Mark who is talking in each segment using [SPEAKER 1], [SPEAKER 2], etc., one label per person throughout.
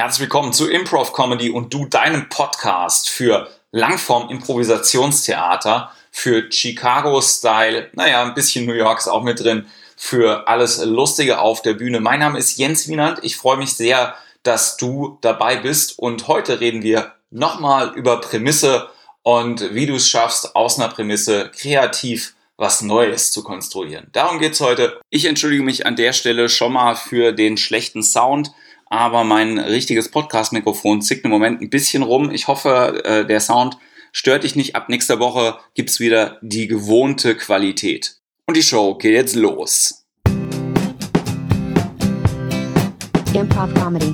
[SPEAKER 1] Herzlich willkommen zu Improv Comedy und du deinem Podcast für Langform Improvisationstheater, für Chicago Style, naja, ein bisschen New York ist auch mit drin, für alles Lustige auf der Bühne. Mein Name ist Jens Wienand. Ich freue mich sehr, dass du dabei bist und heute reden wir nochmal über Prämisse und wie du es schaffst, aus einer Prämisse kreativ was Neues zu konstruieren. Darum geht's heute. Ich entschuldige mich an der Stelle schon mal für den schlechten Sound aber mein richtiges Podcast-Mikrofon zickt im Moment ein bisschen rum. Ich hoffe, äh, der Sound stört dich nicht. Ab nächster Woche gibt's wieder die gewohnte Qualität. Und die Show geht jetzt los. Improv Comedy.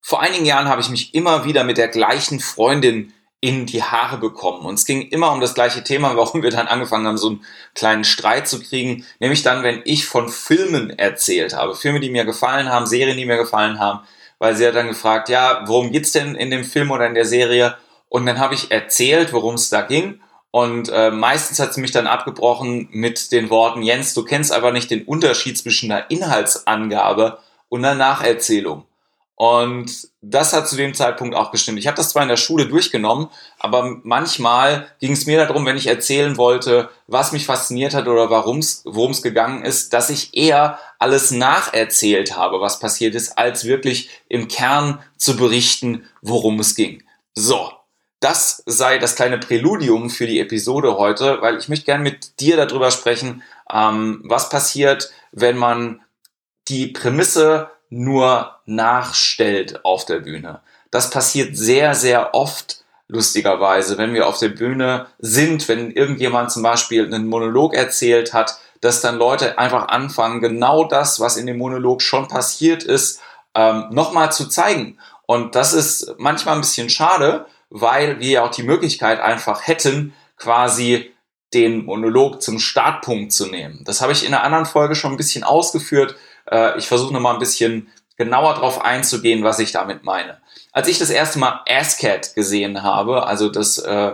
[SPEAKER 1] Vor einigen Jahren habe ich mich immer wieder mit der gleichen Freundin in die Haare bekommen. Und es ging immer um das gleiche Thema, warum wir dann angefangen haben, so einen kleinen Streit zu kriegen. Nämlich dann, wenn ich von Filmen erzählt habe. Filme, die mir gefallen haben, Serien, die mir gefallen haben. Weil sie hat dann gefragt, ja, worum geht's denn in dem Film oder in der Serie? Und dann habe ich erzählt, worum es da ging. Und äh, meistens hat sie mich dann abgebrochen mit den Worten, Jens, du kennst aber nicht den Unterschied zwischen einer Inhaltsangabe und einer Nacherzählung. Und das hat zu dem Zeitpunkt auch gestimmt. Ich habe das zwar in der Schule durchgenommen, aber manchmal ging es mir darum, wenn ich erzählen wollte, was mich fasziniert hat oder worum es gegangen ist, dass ich eher alles nacherzählt habe, was passiert ist, als wirklich im Kern zu berichten, worum es ging. So, das sei das kleine Präludium für die Episode heute, weil ich möchte gerne mit dir darüber sprechen, ähm, was passiert, wenn man die Prämisse nur nachstellt auf der Bühne. Das passiert sehr, sehr oft, lustigerweise, wenn wir auf der Bühne sind, wenn irgendjemand zum Beispiel einen Monolog erzählt hat, dass dann Leute einfach anfangen, genau das, was in dem Monolog schon passiert ist, ähm, nochmal zu zeigen. Und das ist manchmal ein bisschen schade, weil wir ja auch die Möglichkeit einfach hätten, quasi den Monolog zum Startpunkt zu nehmen. Das habe ich in einer anderen Folge schon ein bisschen ausgeführt. Äh, ich versuche nochmal ein bisschen genauer darauf einzugehen, was ich damit meine. Als ich das erste Mal ASCAT gesehen habe, also das äh,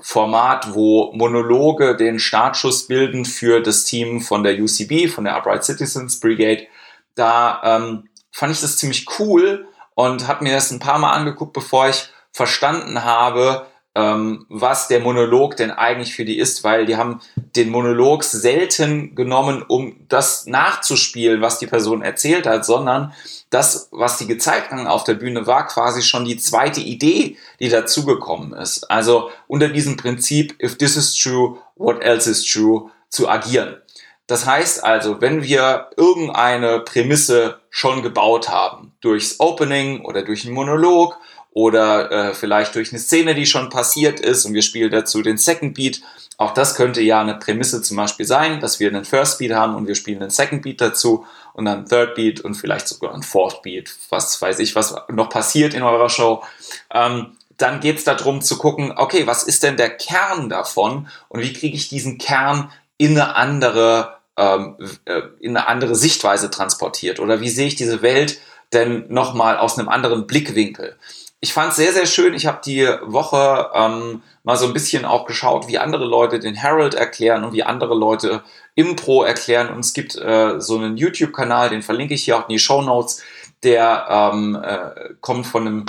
[SPEAKER 1] Format, wo Monologe den Startschuss bilden für das Team von der UCB, von der Upright Citizens Brigade, da ähm, fand ich das ziemlich cool und habe mir das ein paar Mal angeguckt, bevor ich verstanden habe, ähm, was der Monolog denn eigentlich für die ist, weil die haben den Monolog selten genommen, um das nachzuspielen, was die Person erzählt hat, sondern das, was die gezeigt haben auf der Bühne, war quasi schon die zweite Idee, die dazugekommen ist. Also unter diesem Prinzip, if this is true, what else is true, zu agieren. Das heißt also, wenn wir irgendeine Prämisse schon gebaut haben, durchs Opening oder durch einen Monolog oder äh, vielleicht durch eine Szene, die schon passiert ist und wir spielen dazu den Second Beat. Auch das könnte ja eine Prämisse zum Beispiel sein, dass wir einen First Beat haben und wir spielen einen Second Beat dazu und dann Third Beat und vielleicht sogar ein Fourth Beat, was weiß ich, was noch passiert in eurer Show. Ähm, dann geht es darum zu gucken, okay, was ist denn der Kern davon und wie kriege ich diesen Kern in eine andere ähm, äh, in eine andere Sichtweise transportiert oder wie sehe ich diese Welt denn nochmal aus einem anderen Blickwinkel ich fand es sehr, sehr schön. Ich habe die Woche ähm, mal so ein bisschen auch geschaut, wie andere Leute den Herald erklären und wie andere Leute Impro erklären. Und es gibt äh, so einen YouTube-Kanal, den verlinke ich hier auch in die Show Notes. Der ähm, äh, kommt von einem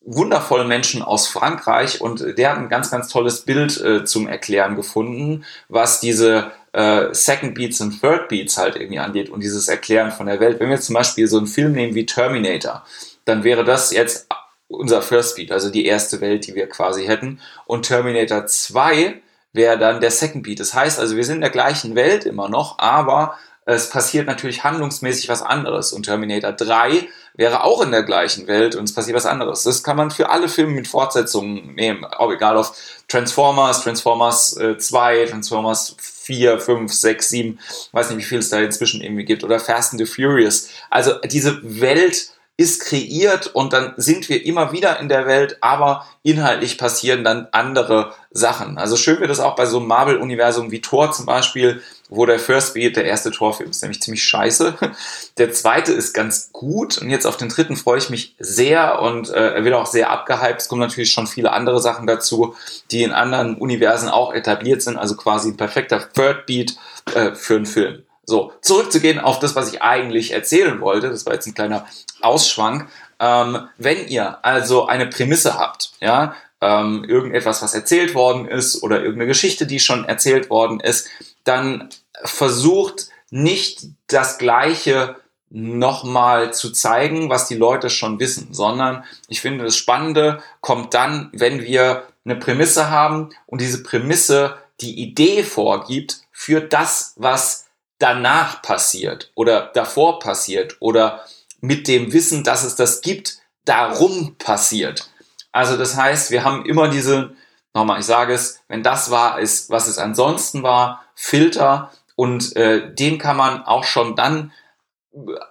[SPEAKER 1] wundervollen Menschen aus Frankreich und der hat ein ganz, ganz tolles Bild äh, zum Erklären gefunden, was diese äh, Second Beats und Third Beats halt irgendwie angeht und dieses Erklären von der Welt. Wenn wir zum Beispiel so einen Film nehmen wie Terminator, dann wäre das jetzt unser First Beat, also die erste Welt, die wir quasi hätten. Und Terminator 2 wäre dann der Second Beat. Das heißt also, wir sind in der gleichen Welt immer noch, aber es passiert natürlich handlungsmäßig was anderes. Und Terminator 3 wäre auch in der gleichen Welt und es passiert was anderes. Das kann man für alle Filme mit Fortsetzungen nehmen. Auch egal auf Transformers, Transformers äh, 2, Transformers 4, 5, 6, 7, weiß nicht, wie viel es da inzwischen irgendwie gibt. Oder Fast and the Furious. Also diese Welt ist kreiert und dann sind wir immer wieder in der Welt, aber inhaltlich passieren dann andere Sachen. Also schön wird es auch bei so einem Marvel-Universum wie Thor zum Beispiel, wo der First Beat, der erste Torfilm ist nämlich ziemlich scheiße. Der zweite ist ganz gut und jetzt auf den dritten freue ich mich sehr und äh, er wird auch sehr abgehypt. Es kommen natürlich schon viele andere Sachen dazu, die in anderen Universen auch etabliert sind, also quasi ein perfekter Third Beat äh, für einen Film. So, zurückzugehen auf das, was ich eigentlich erzählen wollte, das war jetzt ein kleiner Ausschwank. Ähm, wenn ihr also eine Prämisse habt, ja, ähm, irgendetwas, was erzählt worden ist oder irgendeine Geschichte, die schon erzählt worden ist, dann versucht nicht das Gleiche nochmal zu zeigen, was die Leute schon wissen, sondern ich finde, das Spannende kommt dann, wenn wir eine Prämisse haben und diese Prämisse die Idee vorgibt für das, was danach passiert oder davor passiert oder mit dem Wissen, dass es das gibt, darum passiert. Also das heißt, wir haben immer diese, nochmal, ich sage es, wenn das wahr ist, was es ansonsten war, Filter und äh, den kann man auch schon dann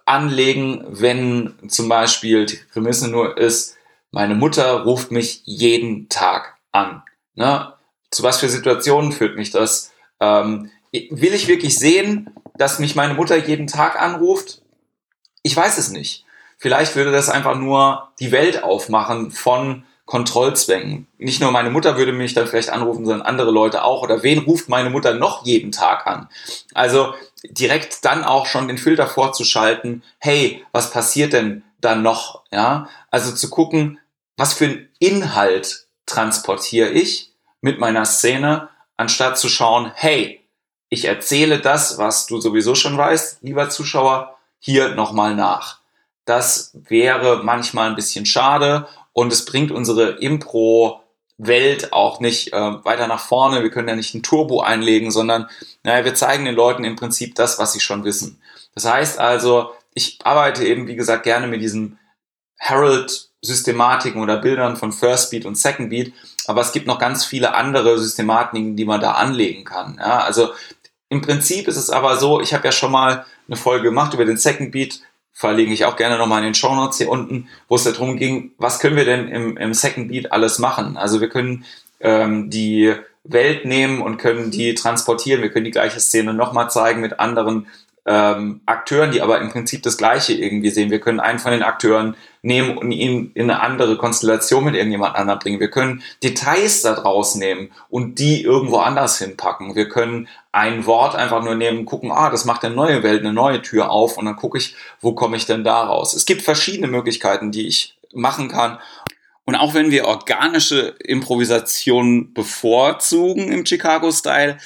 [SPEAKER 1] anlegen, wenn zum Beispiel die Prämisse nur ist, meine Mutter ruft mich jeden Tag an. Ne? Zu was für Situationen führt mich das? Ähm, will ich wirklich sehen, dass mich meine Mutter jeden Tag anruft? Ich weiß es nicht. Vielleicht würde das einfach nur die Welt aufmachen von Kontrollzwängen. Nicht nur meine Mutter würde mich dann vielleicht anrufen, sondern andere Leute auch. Oder wen ruft meine Mutter noch jeden Tag an? Also direkt dann auch schon den Filter vorzuschalten. Hey, was passiert denn dann noch? Ja, also zu gucken, was für einen Inhalt transportiere ich mit meiner Szene, anstatt zu schauen, hey, ich erzähle das, was du sowieso schon weißt, lieber Zuschauer, hier nochmal nach. Das wäre manchmal ein bisschen schade und es bringt unsere Impro-Welt auch nicht äh, weiter nach vorne. Wir können ja nicht ein Turbo einlegen, sondern naja, wir zeigen den Leuten im Prinzip das, was sie schon wissen. Das heißt also, ich arbeite eben, wie gesagt, gerne mit diesen Herald-Systematiken oder Bildern von First Beat und Second Beat, aber es gibt noch ganz viele andere Systematiken, die man da anlegen kann. Ja, also im Prinzip ist es aber so, ich habe ja schon mal eine Folge gemacht über den Second Beat, verlinke ich auch gerne nochmal in den Show Notes hier unten, wo es darum ging, was können wir denn im, im Second Beat alles machen? Also wir können ähm, die Welt nehmen und können die transportieren. Wir können die gleiche Szene nochmal zeigen mit anderen ähm, Akteuren, die aber im Prinzip das Gleiche irgendwie sehen. Wir können einen von den Akteuren nehmen und ihn in eine andere Konstellation mit irgendjemand anderem bringen. Wir können Details da draus nehmen und die irgendwo anders hinpacken. Wir können ein Wort einfach nur nehmen, gucken, ah, das macht eine neue Welt, eine neue Tür auf und dann gucke ich, wo komme ich denn da raus. Es gibt verschiedene Möglichkeiten, die ich machen kann. Und auch wenn wir organische Improvisation bevorzugen im Chicago-Style,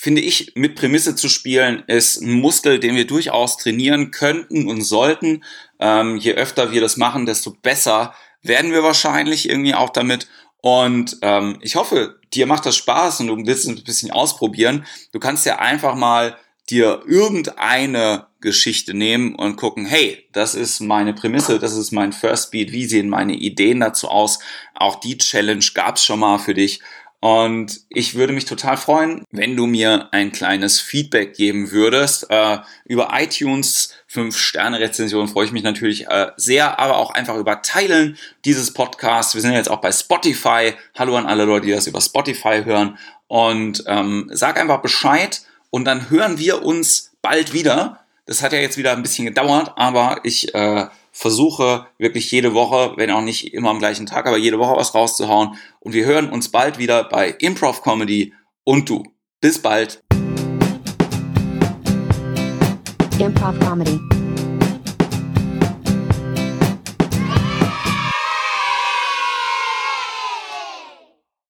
[SPEAKER 1] finde ich, mit Prämisse zu spielen, ist ein Muskel, den wir durchaus trainieren könnten und sollten. Ähm, je öfter wir das machen, desto besser werden wir wahrscheinlich irgendwie auch damit. Und ähm, ich hoffe, dir macht das Spaß und du willst es ein bisschen ausprobieren. Du kannst ja einfach mal dir irgendeine Geschichte nehmen und gucken, hey, das ist meine Prämisse, das ist mein First Beat, wie sehen meine Ideen dazu aus? Auch die Challenge gab's schon mal für dich und ich würde mich total freuen, wenn du mir ein kleines Feedback geben würdest. Äh, über iTunes 5-Sterne-Rezension freue ich mich natürlich äh, sehr, aber auch einfach über Teilen dieses Podcasts. Wir sind jetzt auch bei Spotify. Hallo an alle Leute, die das über Spotify hören. Und ähm, sag einfach Bescheid und dann hören wir uns bald wieder. Das hat ja jetzt wieder ein bisschen gedauert, aber ich äh, versuche wirklich jede Woche, wenn auch nicht immer am gleichen Tag, aber jede Woche was rauszuhauen. Und wir hören uns bald wieder bei Improv Comedy und du. Bis bald. Improv Comedy.